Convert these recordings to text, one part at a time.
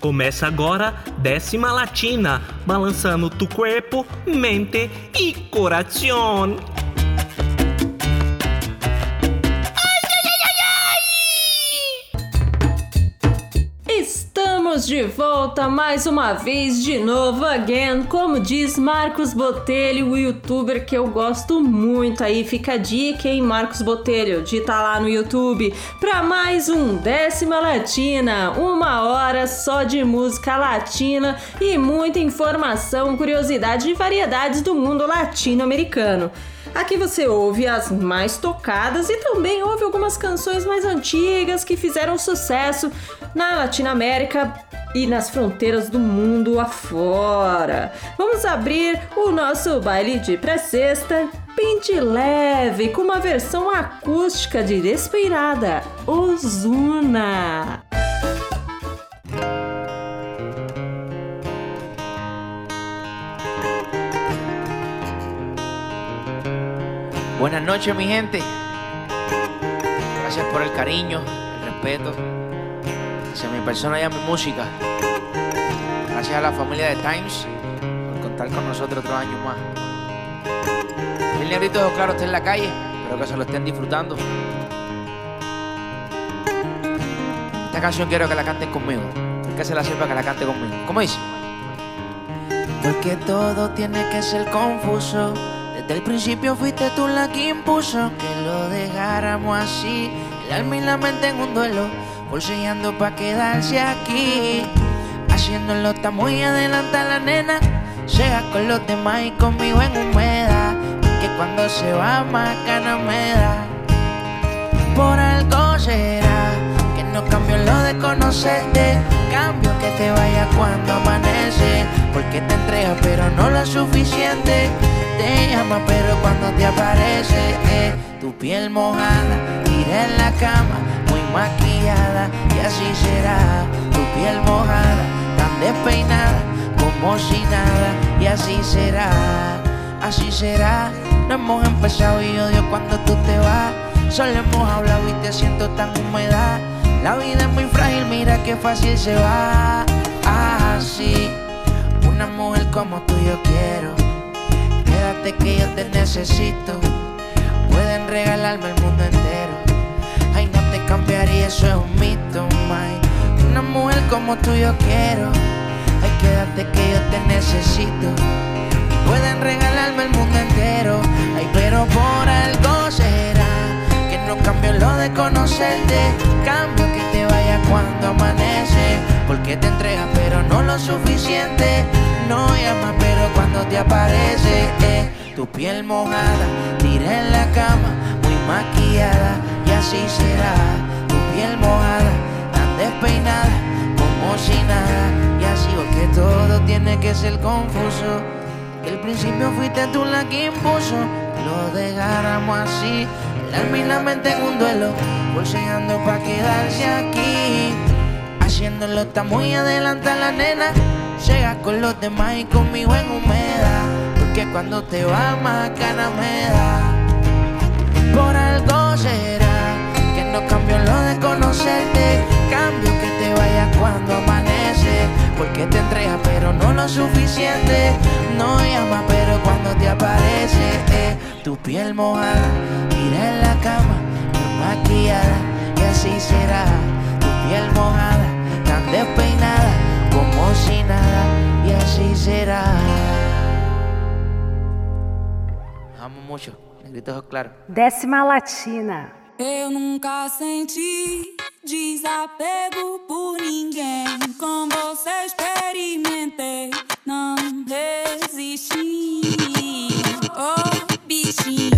Começa agora décima latina, balançando tu corpo, mente e coração. De volta mais uma vez, de novo, again. Como diz Marcos Botelho, o youtuber que eu gosto muito aí. Fica a dica, hein, Marcos Botelho, de estar lá no YouTube para mais um Décima Latina. Uma hora só de música latina e muita informação, curiosidade e variedades do mundo latino-americano. Aqui você ouve as mais tocadas e também ouve algumas canções mais antigas que fizeram sucesso na Latinoamérica e nas fronteiras do mundo afora. Vamos abrir o nosso baile de pré-sexta de leve com uma versão acústica de Despeinada, Ozuna. Buenas noches mi gente. Gracias por el cariño, el respeto hacia mi persona y a mi música. Gracias a la familia de Times por contar con nosotros otros años más. El negrito claro está en la calle, espero que se lo estén disfrutando. Esta canción quiero que la canten conmigo. Que se la sirva que la cante conmigo. ¿Cómo dice? Porque todo tiene que ser confuso. Desde el principio fuiste tú la que impuso que lo dejáramos así. El alma y la mente en un duelo, bolseando pa' quedarse aquí. Haciéndolo está muy adelanta la nena. Llega con los demás y conmigo en humedad. Que cuando se va más gana me da. Por algo será que no cambio lo de conocerte. Cambio que te vaya cuando amanece. Porque te entrega pero no lo suficiente. Te llama pero cuando te aparece eh, tu piel mojada, tira en la cama, maquillada y así será. Tu piel mojada, tan despeinada como si nada y así será. Así será. No hemos empezado y odio cuando tú te vas. Solo hemos hablado y te siento tan humedad. La vida es muy frágil, mira qué fácil se va. Así, una mujer como tú yo quiero. Quédate que yo te necesito. Pueden regalarme el mundo entero. Eso es un mito, my. Una mujer como tú yo quiero. Ay, quédate que yo te necesito. Pueden regalarme el mundo entero. Ay, pero por algo será que no cambio lo de conocerte. Cambio que te vaya cuando amanece. Porque te entrega, pero no lo suficiente. No llama, pero cuando te aparece, eh, tu piel mojada, tira en la cama, muy maquillada, y así será. Piel mojada, tan despeinada, como si nada, y así porque todo tiene que ser confuso. El principio fuiste tú la que impuso, lo dejáramos así, el alma y la mente en un duelo, bolseando pa' quedarse aquí. Haciéndolo está muy adelante la nena. Llega con los demás y conmigo en humedad. Porque cuando te va más gana me da. Por algo será conocerte. Cambio que te vaya cuando amanece. Porque te entrega pero no lo suficiente. No llama pero cuando te aparece. eh, tu piel mojada, tira en la cama, maquillada. Y así será. Tu piel mojada, tan despeinada como si nada, y así será. Amo mucho, negritos claro. Décima Latina. Eu nunca senti desapego por ninguém. Com você experimentei, não resisti. Oh, bichinho.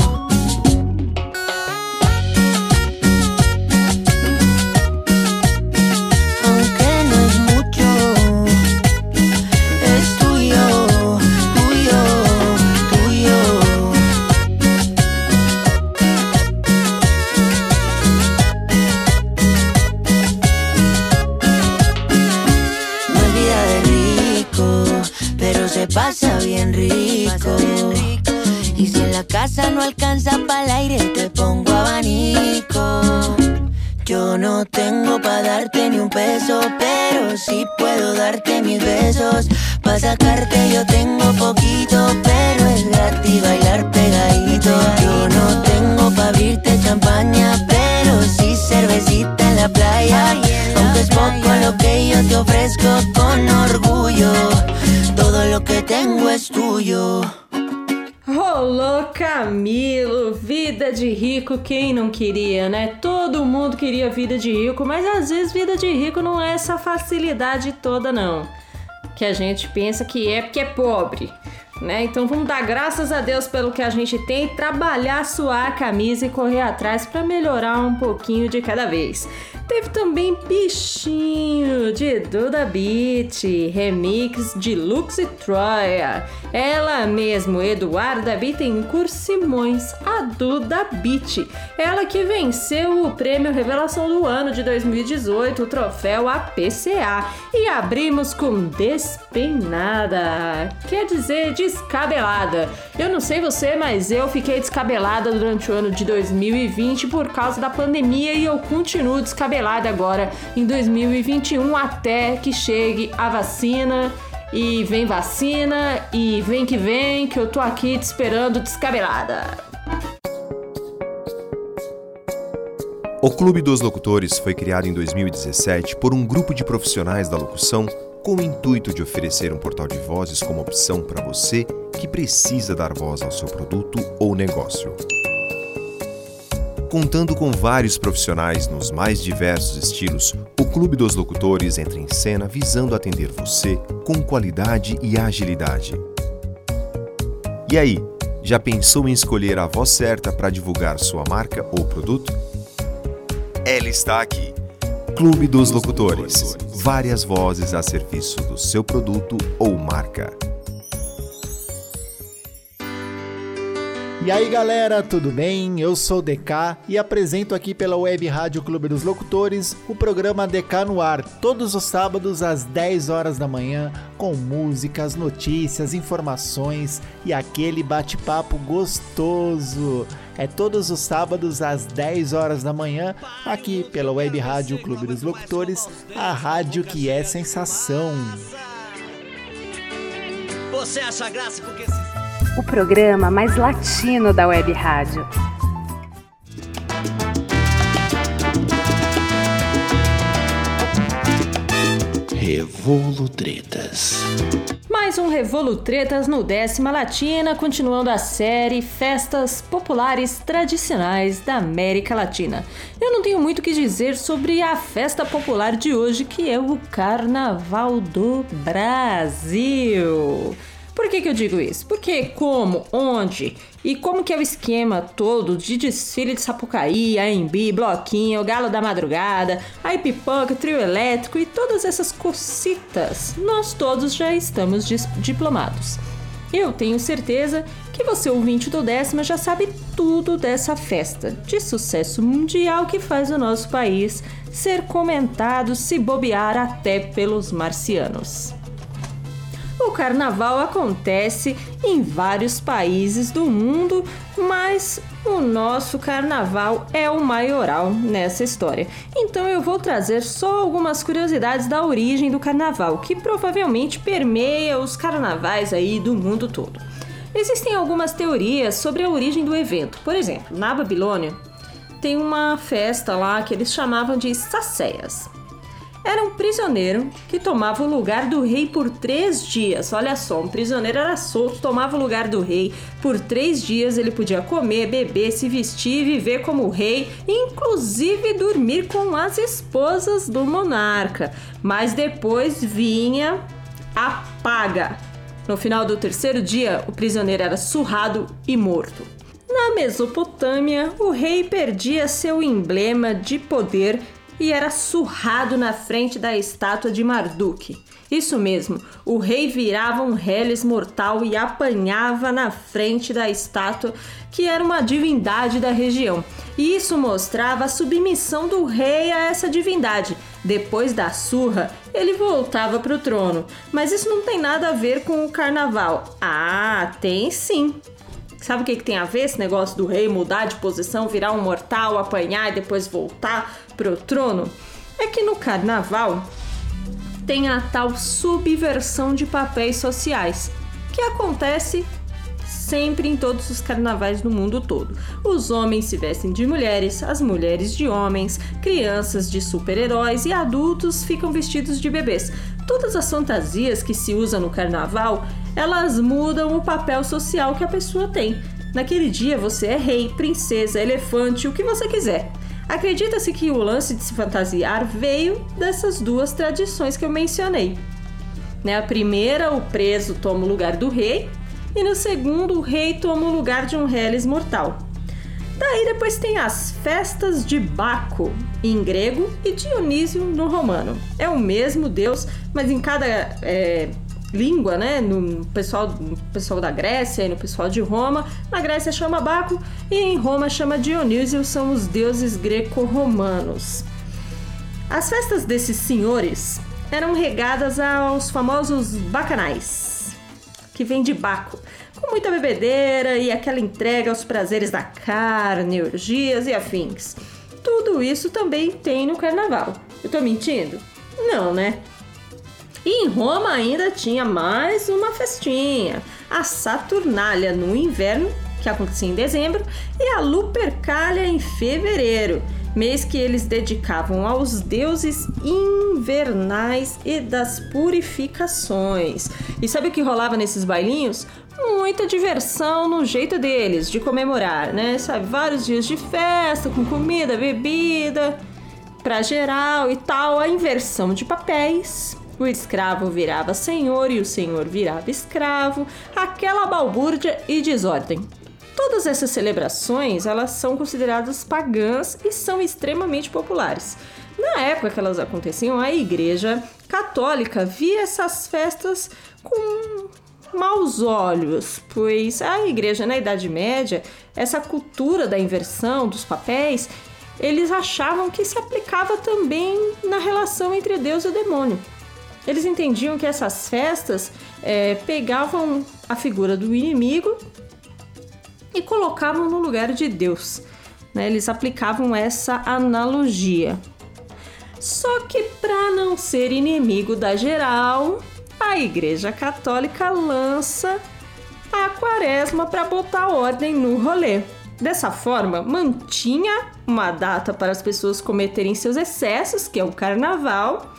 Casa no alcanza para el aire, te pongo abanico. Yo no tengo pa' darte ni un peso, pero sí puedo darte mis besos. Pa' sacarte yo tengo poquito, pero es gratis bailar pegadito. Yo no tengo pa' abrirte champaña, pero sí cervecita en la playa. Aunque es poco lo que yo te ofrezco con orgullo, todo lo que tengo es tuyo. Rolou Camilo, vida de rico, quem não queria, né? Todo mundo queria vida de rico, mas às vezes vida de rico não é essa facilidade toda, não. Que a gente pensa que é porque é pobre, né? Então vamos dar graças a Deus pelo que a gente tem, trabalhar, suar a camisa e correr atrás para melhorar um pouquinho de cada vez. Teve também Bichinho de Duda Beat, remix de Lux e Troia. Ela mesmo, Eduarda Bittencourt Simões, a Duda Beat. Ela que venceu o prêmio Revelação do Ano de 2018, o troféu APCA. E abrimos com Despeinada, quer dizer descabelada. Eu não sei você, mas eu fiquei descabelada durante o ano de 2020 por causa da pandemia e eu continuo descabelada agora em 2021 até que chegue a vacina e vem vacina e vem que vem que eu tô aqui te esperando descabelada. O Clube dos Locutores foi criado em 2017 por um grupo de profissionais da locução com o intuito de oferecer um portal de vozes como opção para você que precisa dar voz ao seu produto ou negócio contando com vários profissionais nos mais diversos estilos, o Clube dos Locutores entra em cena visando atender você com qualidade e agilidade. E aí, já pensou em escolher a voz certa para divulgar sua marca ou produto? Ela está aqui. Clube dos Locutores. Várias vozes a serviço do seu produto ou marca. E aí galera, tudo bem? Eu sou o DK e apresento aqui pela Web Rádio Clube dos Locutores o programa DK no ar, todos os sábados às 10 horas da manhã, com músicas, notícias, informações e aquele bate-papo gostoso. É todos os sábados às 10 horas da manhã, aqui pela Web Rádio Clube dos Locutores, a rádio que é sensação. Você acha graça porque o programa mais latino da Web Rádio. Revolutretas. Mais um Revolutretas no Décima Latina, continuando a série Festas Populares Tradicionais da América Latina. Eu não tenho muito o que dizer sobre a festa popular de hoje, que é o Carnaval do Brasil. Por que, que eu digo isso? Porque como, onde e como que é o esquema todo de desfile de Sapucaí, AMB, Bloquinho, Galo da Madrugada, a pipoca, trio elétrico e todas essas cocitas, nós todos já estamos diplomados. Eu tenho certeza que você, ouvinte do décima, já sabe tudo dessa festa de sucesso mundial que faz o nosso país ser comentado, se bobear até pelos marcianos. O carnaval acontece em vários países do mundo, mas o nosso carnaval é o maioral nessa história. Então eu vou trazer só algumas curiosidades da origem do carnaval, que provavelmente permeia os carnavais aí do mundo todo. Existem algumas teorias sobre a origem do evento. Por exemplo, na Babilônia tem uma festa lá que eles chamavam de Sacéias era um prisioneiro que tomava o lugar do rei por três dias. Olha só, um prisioneiro era solto, tomava o lugar do rei por três dias. Ele podia comer, beber, se vestir, viver como rei, inclusive dormir com as esposas do monarca. Mas depois vinha a paga. No final do terceiro dia, o prisioneiro era surrado e morto. Na Mesopotâmia, o rei perdia seu emblema de poder e era surrado na frente da estátua de Marduk. Isso mesmo, o rei virava um reles mortal e apanhava na frente da estátua, que era uma divindade da região. E isso mostrava a submissão do rei a essa divindade. Depois da surra, ele voltava para o trono. Mas isso não tem nada a ver com o carnaval. Ah, tem sim. Sabe o que, que tem a ver esse negócio do rei mudar de posição, virar um mortal, apanhar e depois voltar pro trono? É que no carnaval tem a tal subversão de papéis sociais, que acontece sempre em todos os carnavais do mundo todo. Os homens se vestem de mulheres, as mulheres de homens, crianças de super-heróis e adultos ficam vestidos de bebês. Todas as fantasias que se usam no carnaval, elas mudam o papel social que a pessoa tem. Naquele dia você é rei, princesa, elefante, o que você quiser. Acredita-se que o lance de se fantasiar veio dessas duas tradições que eu mencionei. Né? A primeira, o preso toma o lugar do rei, e no segundo o rei toma o lugar de um reles mortal. Daí depois tem as festas de Baco, em grego, e Dionísio no romano. É o mesmo deus, mas em cada é, língua, né? No pessoal, no pessoal da Grécia e no pessoal de Roma. Na Grécia chama Baco e em Roma chama Dionísio, são os deuses greco-romanos. As festas desses senhores eram regadas aos famosos bacanais, que vem de Baco, com muita bebedeira e aquela entrega aos prazeres da carne, orgias e afins. Tudo isso também tem no carnaval. Eu tô mentindo? Não, né? E em Roma ainda tinha mais uma festinha, a Saturnália no inverno, que acontecia em dezembro, e a Lupercalia em fevereiro mês que eles dedicavam aos deuses invernais e das purificações. E sabe o que rolava nesses bailinhos? Muita diversão no jeito deles de comemorar, né? Sabe, vários dias de festa com comida, bebida, pra geral e tal, a inversão de papéis. O escravo virava senhor e o senhor virava escravo, aquela balbúrdia e desordem. Todas essas celebrações, elas são consideradas pagãs e são extremamente populares. Na época que elas aconteciam, a Igreja Católica via essas festas com maus olhos, pois a igreja na Idade Média, essa cultura da inversão dos papéis, eles achavam que se aplicava também na relação entre Deus e o demônio. Eles entendiam que essas festas é, pegavam a figura do inimigo e colocavam no lugar de Deus. Né? Eles aplicavam essa analogia. Só que, para não ser inimigo da geral, a Igreja Católica lança a quaresma para botar ordem no rolê. Dessa forma, mantinha uma data para as pessoas cometerem seus excessos, que é o carnaval,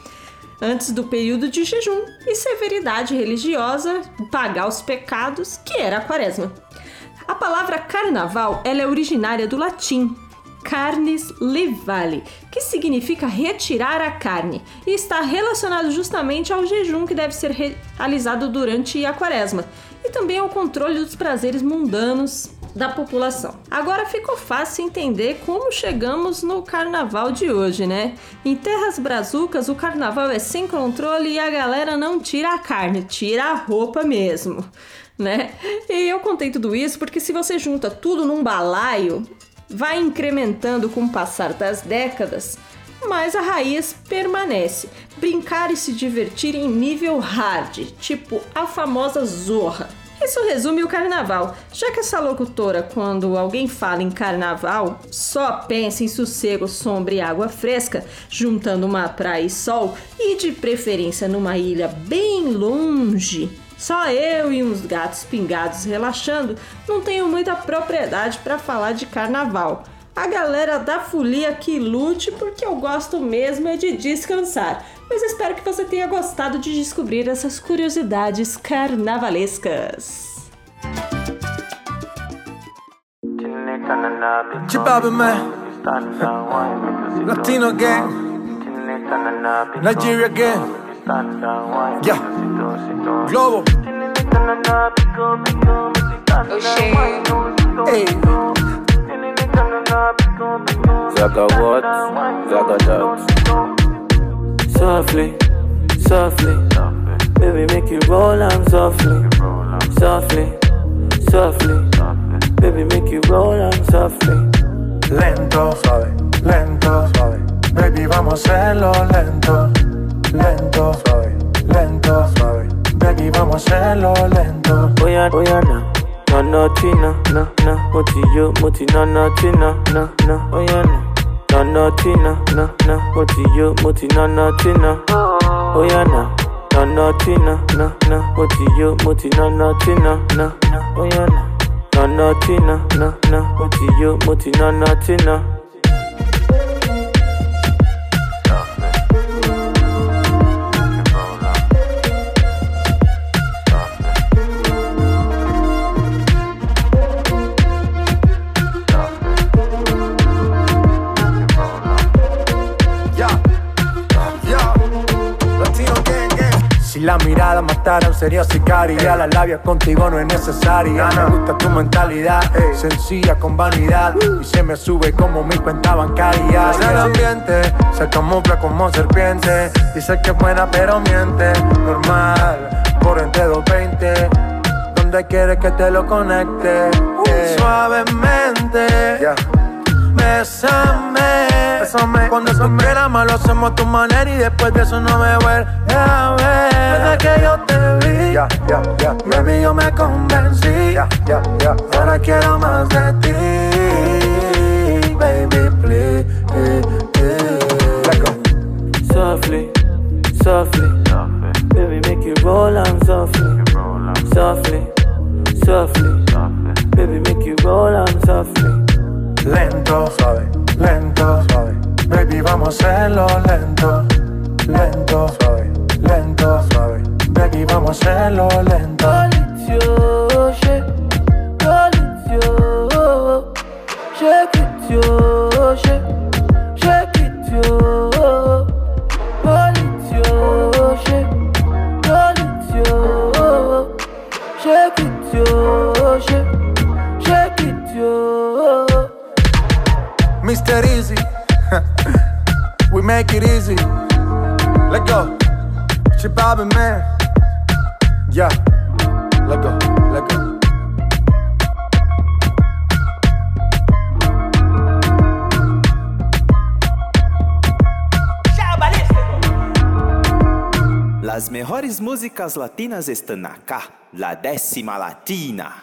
antes do período de jejum, e severidade religiosa, pagar os pecados, que era a quaresma. A palavra carnaval ela é originária do latim carnes levale, que significa retirar a carne, e está relacionado justamente ao jejum que deve ser realizado durante a quaresma, e também ao controle dos prazeres mundanos da população. Agora ficou fácil entender como chegamos no carnaval de hoje, né? Em terras brazucas, o carnaval é sem controle e a galera não tira a carne, tira a roupa mesmo né? E eu contei tudo isso porque se você junta tudo num balaio, vai incrementando com o passar das décadas, mas a raiz permanece. Brincar e se divertir em nível hard, tipo a famosa zorra. Isso resume o carnaval, já que essa locutora, quando alguém fala em carnaval, só pensa em sossego, sombra e água fresca, juntando uma praia e sol, e de preferência numa ilha bem longe só eu e uns gatos pingados relaxando não tenho muita propriedade para falar de carnaval. A galera da folia que lute porque eu gosto mesmo é de descansar. Mas espero que você tenha gostado de descobrir essas curiosidades carnavalescas. Latino gang, Nigeria gang. Yeah. Globo. Hey. Zaga what? Zaga dogs. Softly, softly. Baby, make you roll on softly. Softly, softly. Baby, make you roll on softly. Lento, suave, lento, suave. Baby, vamos a hacerlo lento lento, suave, lento, suave. Baby, vamos a hacerlo lento. Voy a, voy a, no, no no China, no, no, muti you, muti no no China, no, no, oh yeah no. No no China, no, no, muti you, muti no no China, oh yeah no. No no China, no, no, muti you, muti no no China, no, no, oh yeah no. No no China, no, no, muti you, muti no no China. Si la mirada matara un sería sicaria La labia contigo no es necesaria. Me gusta tu mentalidad Sencilla con vanidad. Y se me sube como mi cuenta bancaria El ambiente se camufla como serpiente. Dice que es buena pero miente. Normal, por entre 220 Donde quieres que te lo conecte. Eh, Suavemente Bésame. Bésame. Cuando siempre la malo hacemos a tu manera y después de eso no me vuelve a ver. Desde que yo te vi, ya, baby, yo me convencí. Ahora quiero más de ti, baby, please. Go. Softly, softly, baby, make you roll on softly, softly, softly, baby, make you roll on softly. Lento, Suave, lento, suave, baby, vamos a hacerlo lento, lento, latinas están acá, la décima latina.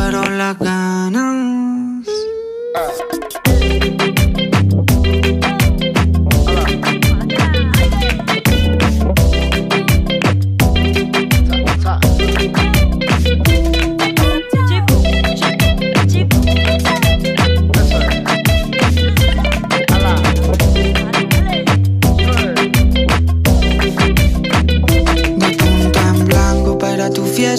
fueron las ganas.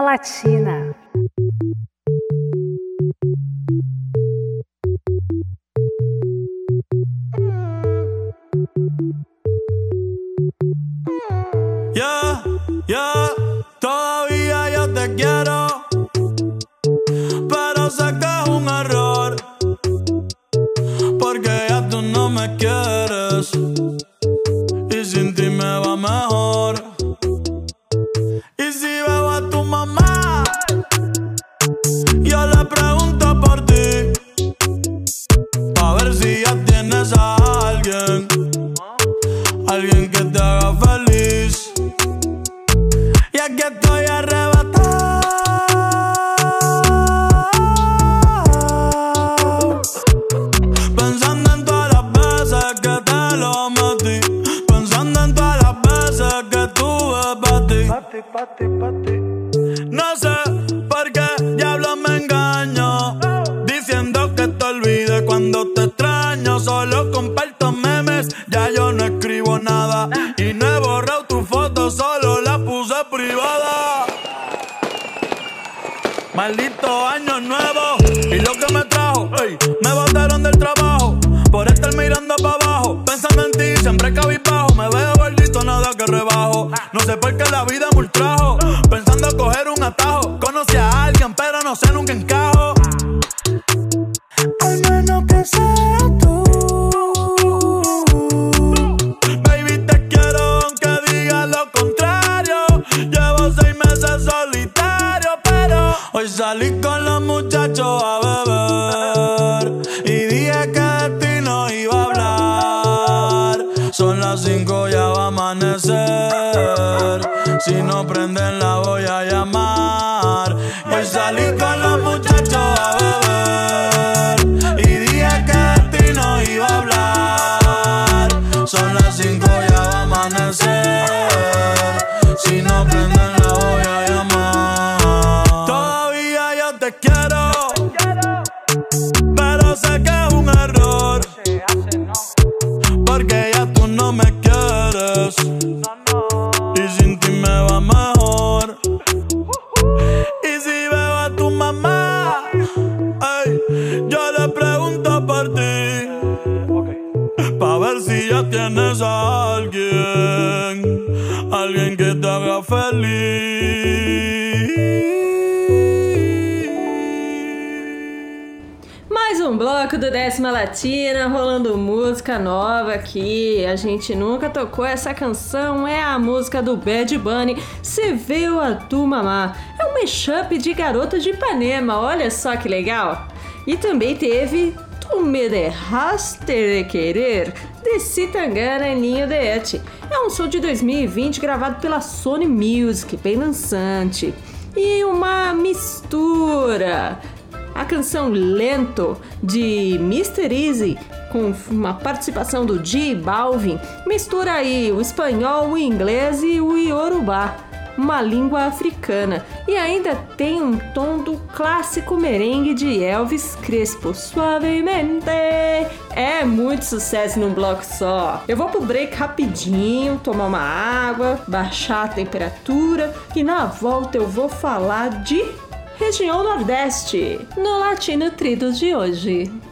Latina. Me botaron del trabajo A gente nunca tocou essa canção, é a música do Bad Bunny, Se Viu a Tu Mamá. É um mashup de Garota de Ipanema, olha só que legal. E também teve Tu Me Dejaste de Querer, de Citangana Ninho de Et. É um som de 2020 gravado pela Sony Music, bem dançante. E uma mistura a canção Lento de Mr. Easy com uma participação do J Balvin mistura aí o espanhol, o inglês e o iorubá, uma língua africana, e ainda tem um tom do clássico merengue de Elvis Crespo, suavemente. É muito sucesso num bloco só. Eu vou pro break rapidinho, tomar uma água, baixar a temperatura e na volta eu vou falar de região Nordeste, no Latino Trido de hoje.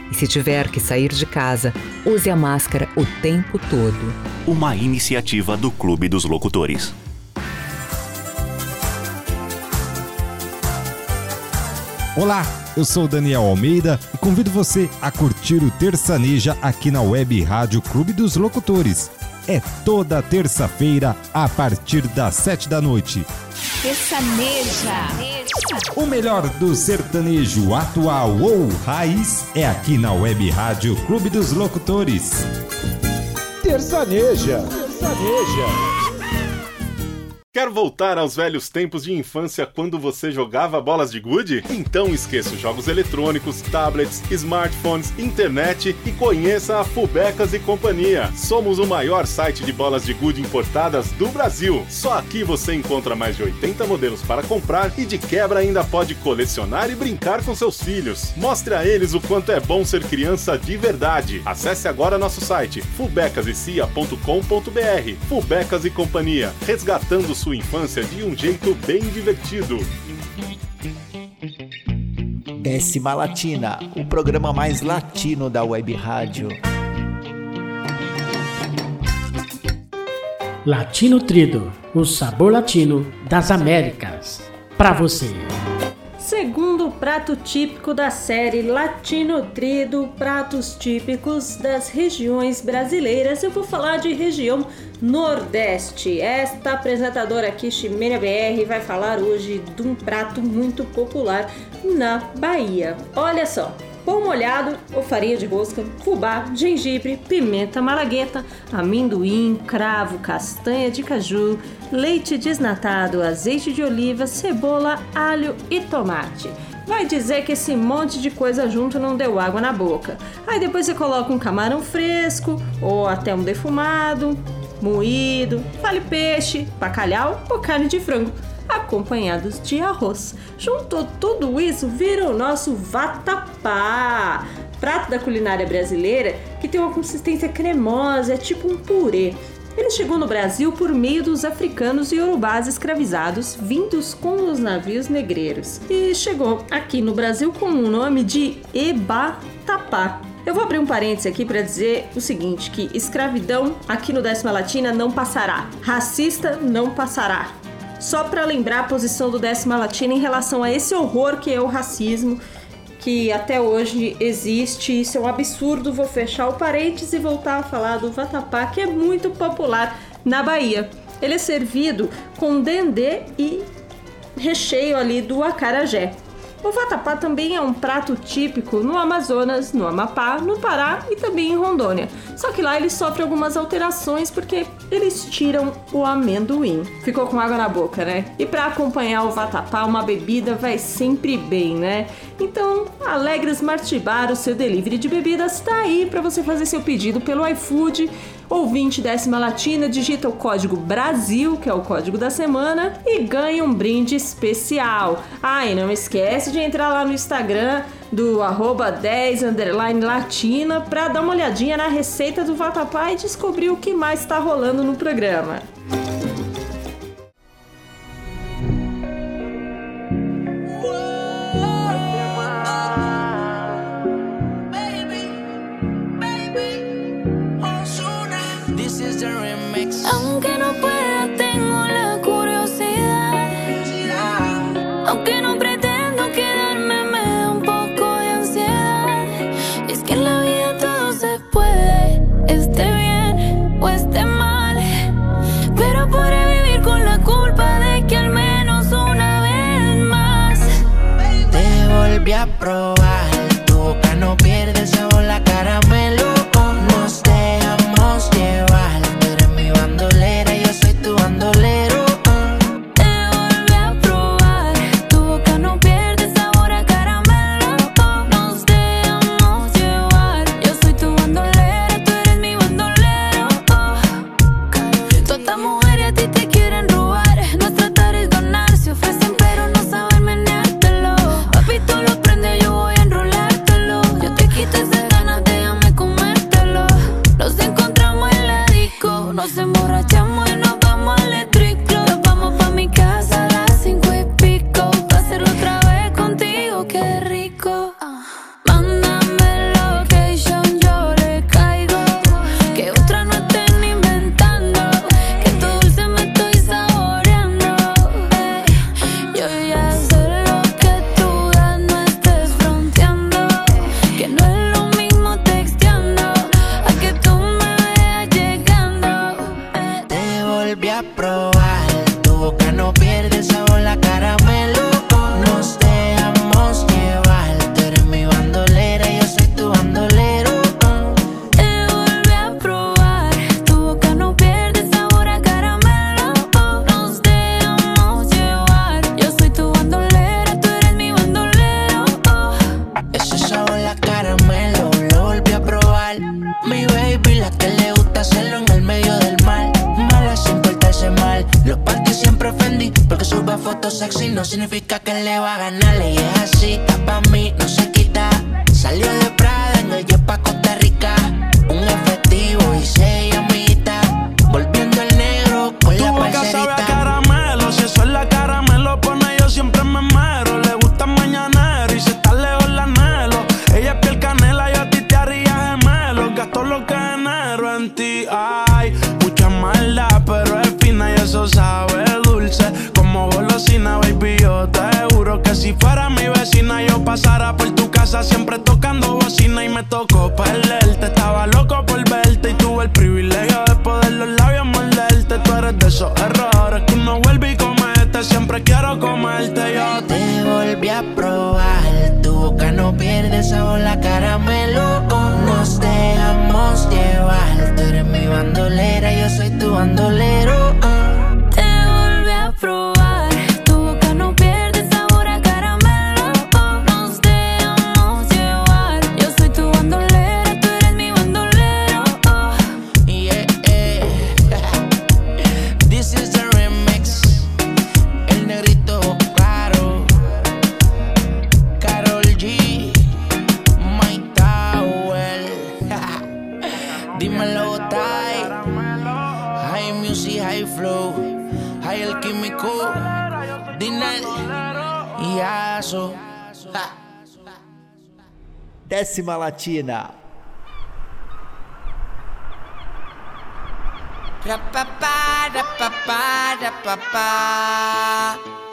E se tiver que sair de casa, use a máscara o tempo todo. Uma iniciativa do Clube dos Locutores. Olá, eu sou Daniel Almeida e convido você a curtir o Terçaneja aqui na Web Rádio Clube dos Locutores. É toda terça-feira a partir das sete da noite. Terçaneja. O melhor do sertanejo atual ou raiz é aqui na Web Rádio Clube dos Locutores. Terçaneja. Terçaneja. Quer voltar aos velhos tempos de infância quando você jogava bolas de gude? Então esqueça os jogos eletrônicos, tablets, smartphones, internet e conheça a Fubecas e Companhia. Somos o maior site de bolas de gude importadas do Brasil. Só aqui você encontra mais de 80 modelos para comprar e de quebra ainda pode colecionar e brincar com seus filhos. Mostre a eles o quanto é bom ser criança de verdade. Acesse agora nosso site fubecasecia.com.br. Fubecas e Companhia, resgatando sua infância de um jeito bem divertido. Décima Latina, o programa mais latino da web rádio. Latino Trido, o sabor latino das Américas. Pra você. Segundo prato típico da série Latino Trido, pratos típicos das regiões brasileiras, eu vou falar de região Nordeste. Esta apresentadora aqui, Ximena BR, vai falar hoje de um prato muito popular na Bahia. Olha só, pão molhado ou farinha de rosca, fubá, gengibre, pimenta malagueta, amendoim, cravo, castanha de caju, leite desnatado, azeite de oliva, cebola, alho e tomate. Vai dizer que esse monte de coisa junto não deu água na boca. Aí depois você coloca um camarão fresco ou até um defumado, moído, vale peixe, bacalhau ou carne de frango acompanhados de arroz. Juntou tudo isso, vira o nosso vatapá, prato da culinária brasileira que tem uma consistência cremosa, é tipo um purê. Ele chegou no Brasil por meio dos africanos e urubás escravizados vindos com os navios negreiros e chegou aqui no Brasil com o nome de Ebatapá. Eu vou abrir um parênteses aqui para dizer o seguinte, que escravidão aqui no Décima Latina não passará, racista não passará, só para lembrar a posição do Décima Latina em relação a esse horror que é o racismo, que até hoje existe. Isso é um absurdo. Vou fechar o parênteses e voltar a falar do vatapá, que é muito popular na Bahia. Ele é servido com dendê e recheio ali do acarajé. O vatapá também é um prato típico no Amazonas, no Amapá, no Pará e também em Rondônia. Só que lá ele sofre algumas alterações porque eles tiram o amendoim. Ficou com água na boca, né? E para acompanhar o vatapá, uma bebida vai sempre bem, né? Então, Alegres Martibar, o seu delivery de bebidas, está aí para você fazer seu pedido pelo iFood Ouvinte décima latina, digita o código BRASIL, que é o código da semana, e ganha um brinde especial. Ah, e não esquece de entrar lá no Instagram do arroba 10 underline latina para dar uma olhadinha na receita do vatapá e descobrir o que mais está rolando no programa. Aunque tomorrow. Latina.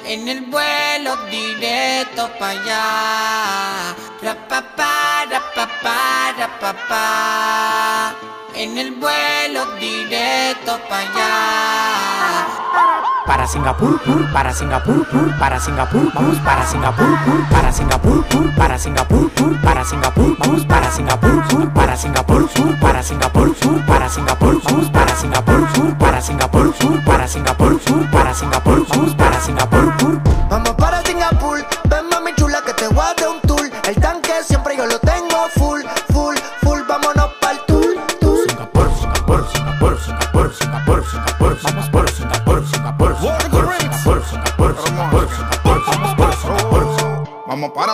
En el vuelo directo para allá. Singapur, pur, para Singapur, pur, para Singapur, vamos para Singapur, pur, para Singapur, pur, para Singapur, pur, para Singapur, vamos para Singapur, pur, para Singapur, pur, para Singapur, pur, para Singapur, para Singapur, pur, para Singapur, pur, para Singapur, pur, para Singapur, vamos para Singapur, pur. Vamos para Singapur, ven mami chula que te voy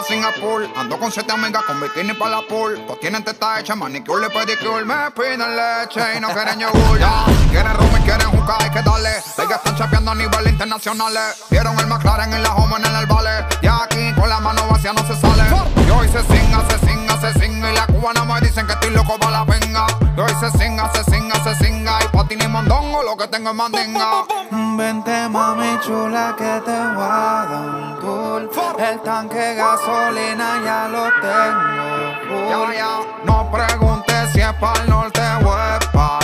Singapur, ando con siete amigas con bikini para la pool. Pues tienen teta hecha, manicure pedicure. Me piden leche y no quieren yogur. Ya, quieren rum y quieren jugar, hay que darle. Ellas están chapeando a nivel internacional. Vieron el McLaren en la home en el vale. Y aquí con la mano vacía no se sale. Y hoy se singa, se singa, se singa. Y la cubana me dicen que estoy loco para la venga. Y hoy se singa, se singa, se singa. Y pa' ti ni mondongo, lo que tengo es mandinga. Vente mami chula que te voy a dar un tour El tanque de gasolina ya lo tengo ya, no preguntes si es para el norte o es para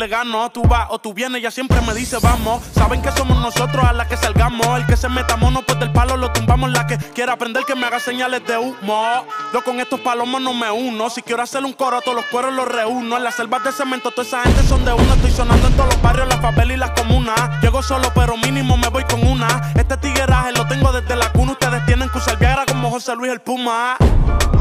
Le gano. Tú vas o tú vienes, ella siempre me dice vamos. Saben que somos nosotros a la que salgamos. El que se meta mono, pues del palo lo tumbamos. La que quiera aprender que me haga señales de humo. Yo con estos palomos no me uno. Si quiero hacer un coro, todos los cueros los reúno. En las selvas de cemento, toda esa gente son de uno. Estoy sonando en todos los barrios, las favelas y las comunas. Llego solo, pero mínimo me voy con una. Este tigueraje lo tengo desde la cuna. Ustedes tienen que usar Viagra como José Luis el Puma.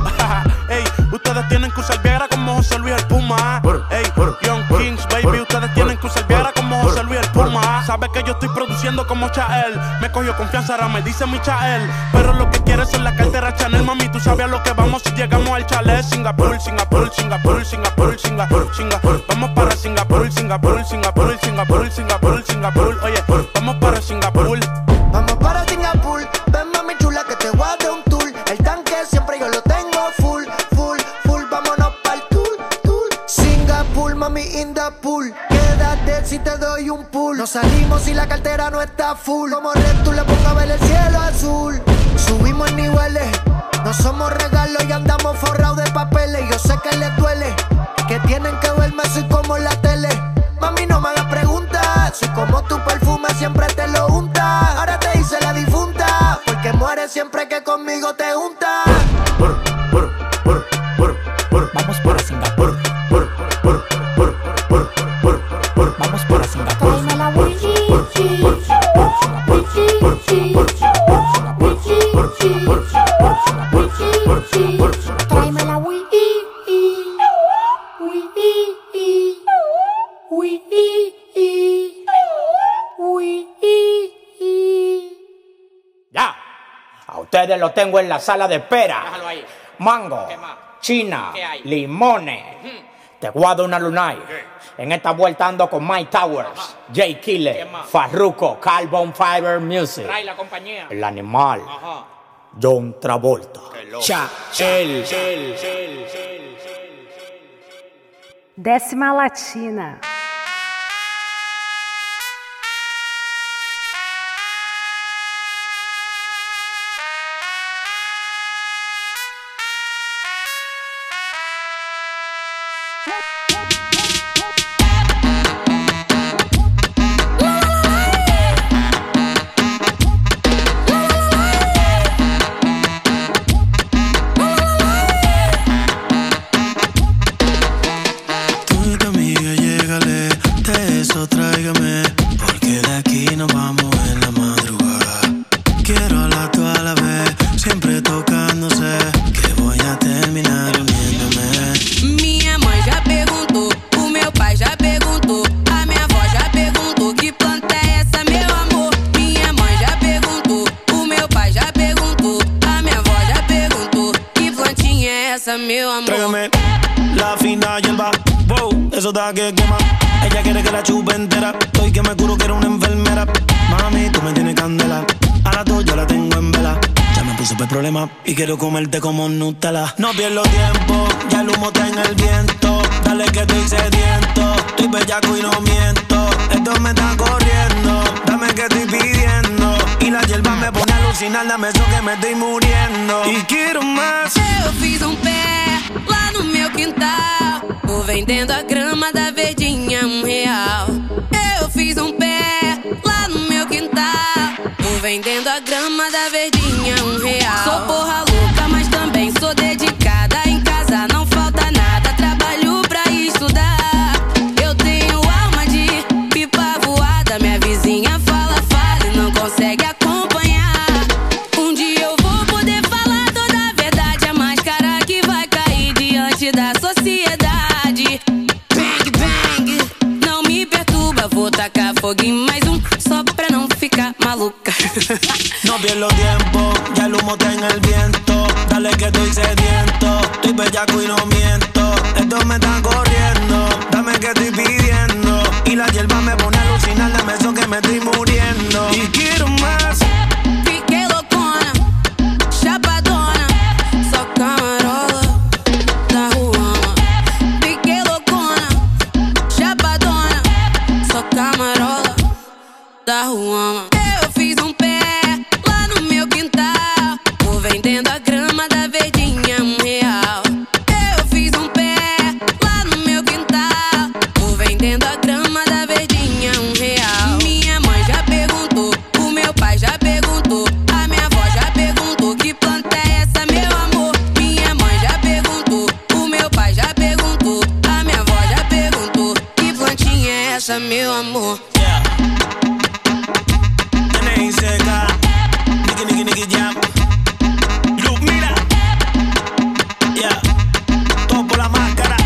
Ey, ustedes tienen que usar Viagra como José Luis el Puma. Ey, Young Kings, baby, ustedes tienen que usar Viagra como José Luis el Puma. Sabes que yo estoy produciendo como Chael. Me cogió confianza, ahora me dice mi Chael. Pero lo que quieres es la cartera Chanel, mami. Tú sabes a lo que vamos si llegamos al chalet. Singapur, Singapur, Singapur, Singapur, Singapur, Singapur. Vamos para Singapur, Singapur, Singapur, Singapur, Singapur, Singapur. Oye, vamos para Singapur. Salimos si la cartera no está full. Como Red tú le pongo a ver el cielo azul. Subimos niveles, no somos regalos y andamos forrados de papeles. Yo sé que les duele, que tienen que verme soy como la tele. Mami, no me hagas preguntas. Soy como tu perfume, siempre te lo unta. Ahora te hice la difunta, porque mueres siempre lo tengo en la sala de espera. Mango, china, limones. Te guardo una lunay. En esta vuelta ando con Mike Towers, Jay Killer, Farruko, Carbon Fiber Music. la compañía. El animal. John Travolta. Cha. Décima Latina. Puse por problema y quiero comerte como Nutella. No pierdo tiempo, ya el humo está en el viento. Dale que estoy sediento, estoy bellaco y no miento. Esto me está corriendo, dame que estoy pidiendo. Y la hierba me pone a alucinar, dame eso que me estoy muriendo. Y quiero más. Eu fiz um pé lá no meu quintal. Tô vendendo a grama da verdinha um real. Eu fiz um pé vendendo a grama da verdinha um real. Sou porra louca, mas também sou dedicada. Em casa não falta nada, trabalho pra estudar. Eu tenho alma de pipa voada. Minha vizinha fala, fala e não consegue acompanhar. Um dia eu vou poder falar toda a verdade. A máscara que vai cair diante da sociedade. Bang, bang, não me perturba. Vou tacar fogo em No pierdo tiempo, ya el humo está en el viento. Dale que estoy sediento, estoy bellaco y no miento. Plantinha é essa, meu amor. N.I.C.K. Nicky, Nicky, Nicky Jam. Look, mira. Yeah. Todo por la máscara.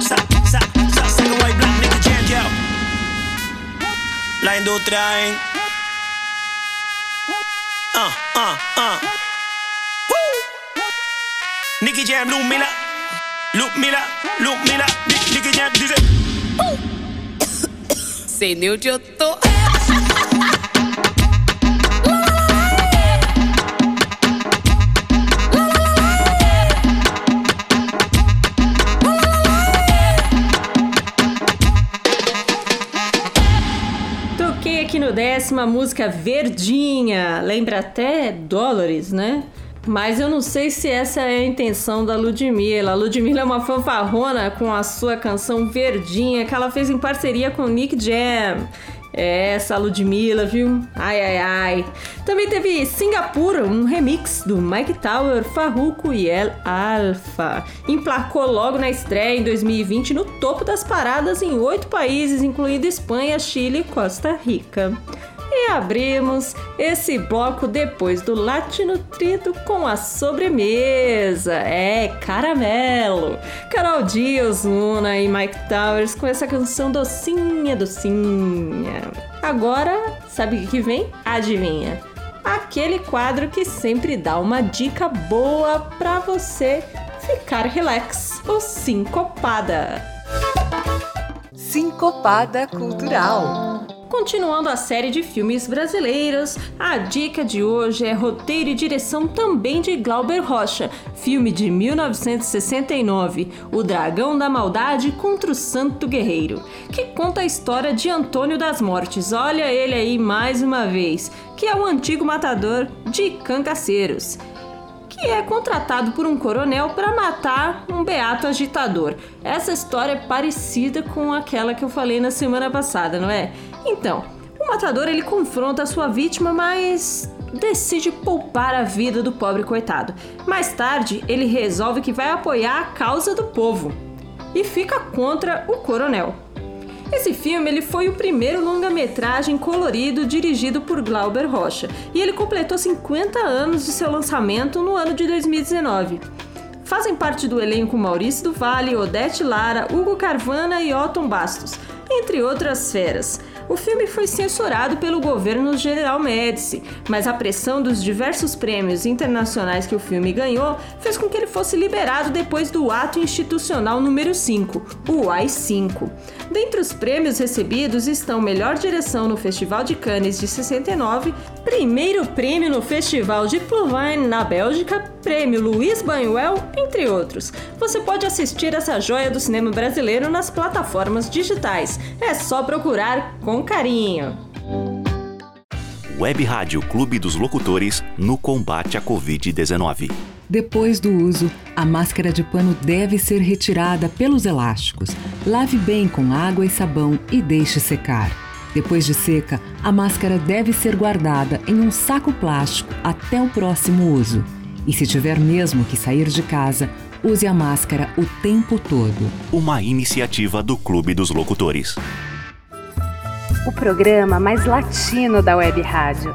Sa, sa, sa, sa, white black Nicky Jam, yo. La industria en. Ah, ah, ah. Woo. Nicky Jam, Lou Miller. Lou Miller, Lou Miller. Nick- Nicky Jam, dice. Sei nem onde eu tô. Toquei aqui no décimo a música Verdinha. Lembra até Dolores, né? Mas eu não sei se essa é a intenção da Ludmilla. A Ludmilla é uma fanfarrona com a sua canção Verdinha que ela fez em parceria com Nick Jam. É essa Ludmilla, viu? Ai, ai, ai. Também teve Singapura, um remix do Mike Tower, Farruko e El Alfa. Emplacou logo na estreia em 2020 no topo das paradas em oito países, incluindo Espanha, Chile e Costa Rica. E abrimos esse bloco depois do Latino Trito com a sobremesa. É, caramelo. Carol Dias, Luna e Mike Towers com essa canção docinha, docinha. Agora, sabe o que vem? Adivinha? Aquele quadro que sempre dá uma dica boa pra você ficar relax ou sincopada. Sincopada Cultural. Continuando a série de filmes brasileiros, a dica de hoje é roteiro e direção também de Glauber Rocha, filme de 1969, O Dragão da Maldade contra o Santo Guerreiro, que conta a história de Antônio das Mortes, olha ele aí mais uma vez, que é o antigo matador de cancaceiros que é contratado por um coronel para matar um beato agitador. Essa história é parecida com aquela que eu falei na semana passada, não é? Então, o matador ele confronta a sua vítima, mas decide poupar a vida do pobre coitado. Mais tarde, ele resolve que vai apoiar a causa do povo e fica contra o coronel. Esse filme ele foi o primeiro longa-metragem colorido dirigido por Glauber Rocha e ele completou 50 anos de seu lançamento no ano de 2019. Fazem parte do elenco Maurício do Vale, Odete Lara, Hugo Carvana e Otton Bastos, entre outras feras. O filme foi censurado pelo governo General Médici, mas a pressão dos diversos prêmios internacionais que o filme ganhou fez com que ele fosse liberado depois do ato institucional número 5, o AI-5. Dentre os prêmios recebidos estão Melhor Direção no Festival de Cannes de 69, Primeiro Prêmio no Festival de Plouvain na Bélgica, Prêmio Luiz Buñuel, entre outros. Você pode assistir essa joia do cinema brasileiro nas plataformas digitais. É só procurar com carinho. Web Rádio Clube dos Locutores no combate à Covid-19. Depois do uso, a máscara de pano deve ser retirada pelos elásticos. Lave bem com água e sabão e deixe secar. Depois de seca, a máscara deve ser guardada em um saco plástico até o próximo uso. E se tiver mesmo que sair de casa, use a máscara o tempo todo. Uma iniciativa do Clube dos Locutores. O programa mais latino da Web Rádio.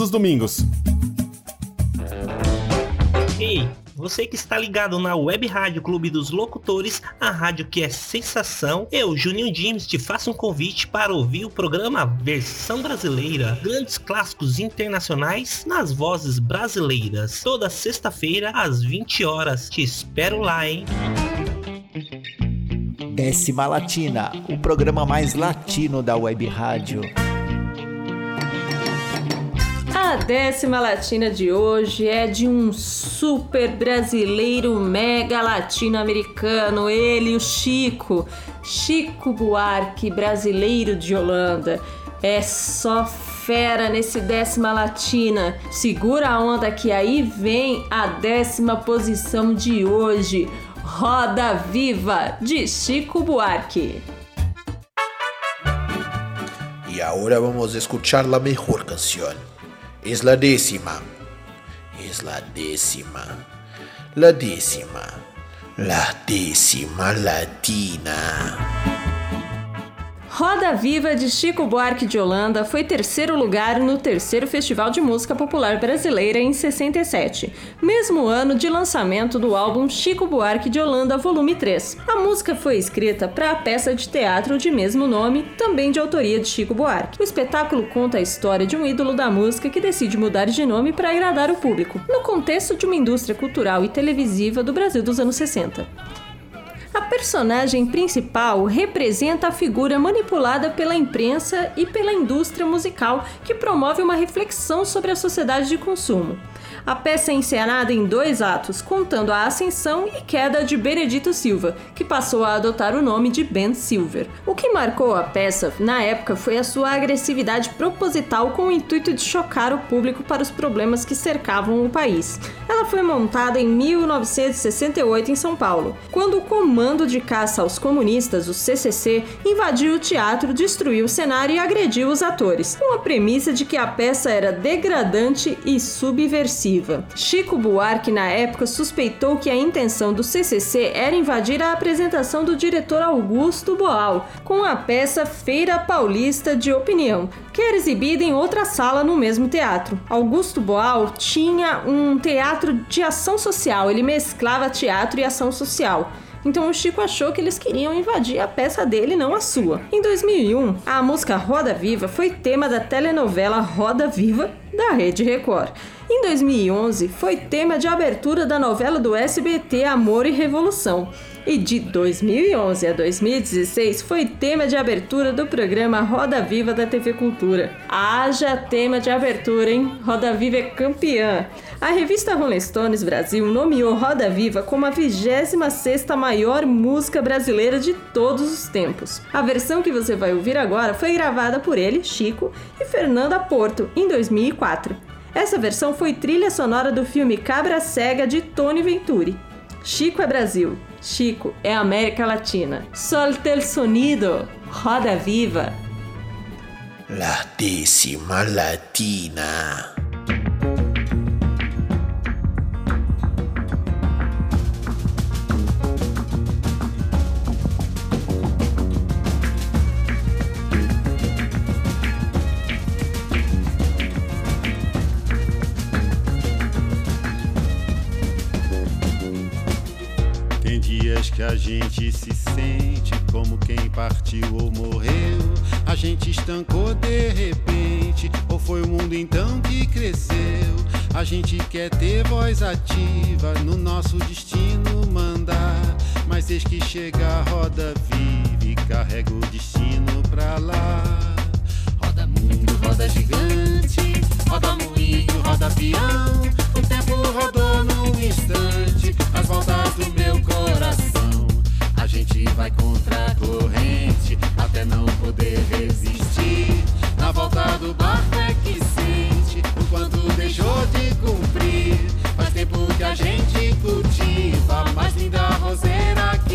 os domingos. Ei, você que está ligado na Web Rádio Clube dos Locutores, a rádio que é sensação, eu, Juninho James, te faço um convite para ouvir o programa Versão Brasileira, grandes clássicos internacionais nas vozes brasileiras, toda sexta-feira às 20 horas. Te espero lá, hein? Décima Latina, o programa mais latino da web rádio. A décima latina de hoje é de um super brasileiro mega latino-americano, ele, o Chico, Chico Buarque, brasileiro de Holanda. É só fera nesse décima latina. Segura a onda que aí vem a décima posição de hoje. Roda Viva de Chico Buarque. Y ahora vamos a escuchar la mejor canción. Es la décima. Es la décima. La décima. La décima latina. Roda Viva de Chico Buarque de Holanda foi terceiro lugar no terceiro Festival de Música Popular Brasileira em 67, mesmo ano de lançamento do álbum Chico Buarque de Holanda Volume 3. A música foi escrita para a peça de teatro de mesmo nome, também de autoria de Chico Buarque. O espetáculo conta a história de um ídolo da música que decide mudar de nome para agradar o público, no contexto de uma indústria cultural e televisiva do Brasil dos anos 60. A personagem principal representa a figura manipulada pela imprensa e pela indústria musical que promove uma reflexão sobre a sociedade de consumo. A peça é encenada em dois atos, contando a ascensão e queda de Benedito Silva, que passou a adotar o nome de Ben Silver. O que marcou a peça na época foi a sua agressividade proposital com o intuito de chocar o público para os problemas que cercavam o país. Ela foi montada em 1968 em São Paulo, quando o Comando de Caça aos Comunistas, o CCC, invadiu o teatro, destruiu o cenário e agrediu os atores, com a premissa de que a peça era degradante e subversiva. Chico Buarque, na época, suspeitou que a intenção do CCC era invadir a apresentação do diretor Augusto Boal, com a peça Feira Paulista de Opinião, que era exibida em outra sala no mesmo teatro. Augusto Boal tinha um teatro de ação social, ele mesclava teatro e ação social. Então o Chico achou que eles queriam invadir a peça dele, não a sua. Em 2001, a música Roda Viva foi tema da telenovela Roda Viva da Rede Record. Em 2011, foi tema de abertura da novela do SBT Amor e Revolução. E de 2011 a 2016 foi tema de abertura do programa Roda Viva da TV Cultura. Haja tema de abertura, hein? Roda Viva é campeã. A revista Rolling Stones Brasil nomeou Roda Viva como a 26ª maior música brasileira de todos os tempos. A versão que você vai ouvir agora foi gravada por ele, Chico, e Fernanda Porto, em 2004. Essa versão foi trilha sonora do filme Cabra Cega de Tony Venturi. Chico é Brasil, Chico é América Latina. Solte el sonido, roda viva. La décima latina. A gente se sente como quem partiu ou morreu. A gente estancou de repente, ou foi o mundo então que cresceu? A gente quer ter voz ativa no nosso destino mandar. Mas eis que chega a roda viva e carrega o destino pra lá. Roda mundo, roda gigante, roda moinho, roda peão. O tempo rodou num instante, as voltas do meu coração. Gente vai contra a corrente, até não poder resistir. Na volta do barco é que sente o quanto deixou de cumprir. Faz tempo que a gente cultiva a mais linda roseira que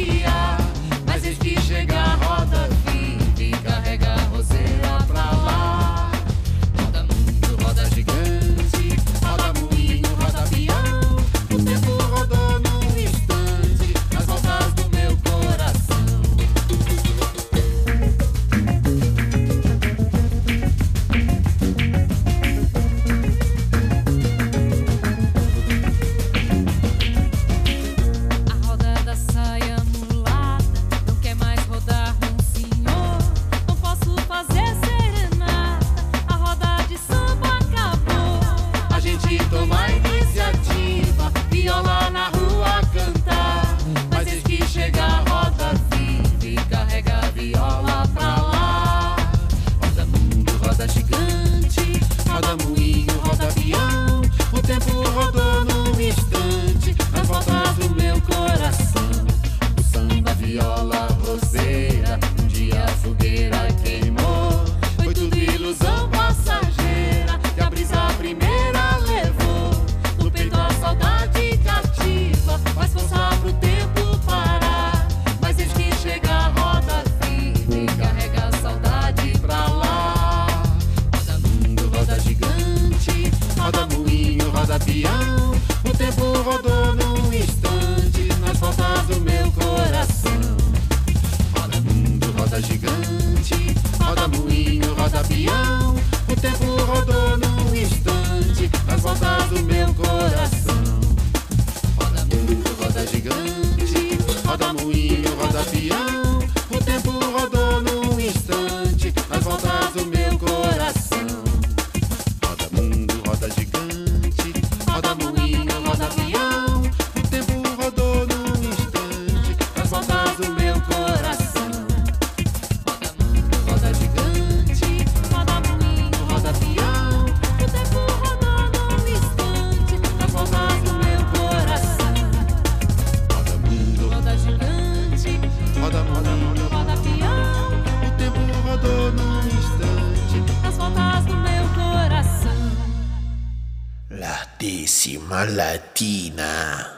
latina.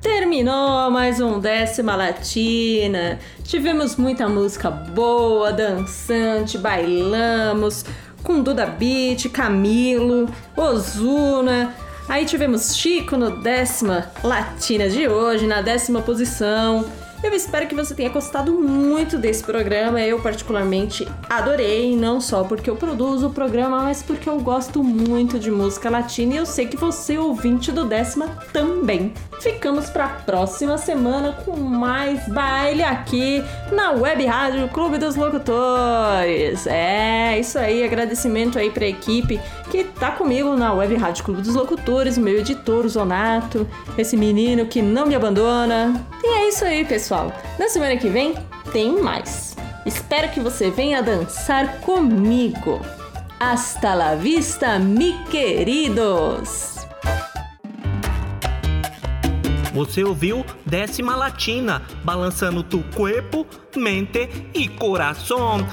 Terminou mais um Décima Latina. Tivemos muita música boa, dançante, bailamos com Duda Beat, Camilo, Ozuna. Aí tivemos Chico no Décima Latina de hoje, na décima posição. Eu espero que você tenha gostado muito desse programa. Eu, particularmente, adorei, não só porque eu produzo o programa, mas porque eu gosto muito de música latina e eu sei que você, ouvinte do décima, também. Ficamos para a próxima semana com mais baile aqui na Web Rádio Clube dos Locutores. É, isso aí, agradecimento aí para a equipe que tá comigo na Web Rádio Clube dos Locutores, meu editor, o Zonato, esse menino que não me abandona. E é isso aí, pessoal. Na semana que vem tem mais. Espero que você venha dançar comigo. Hasta la vista, mi queridos! Você ouviu Décima Latina, balançando tu corpo, mente e coração.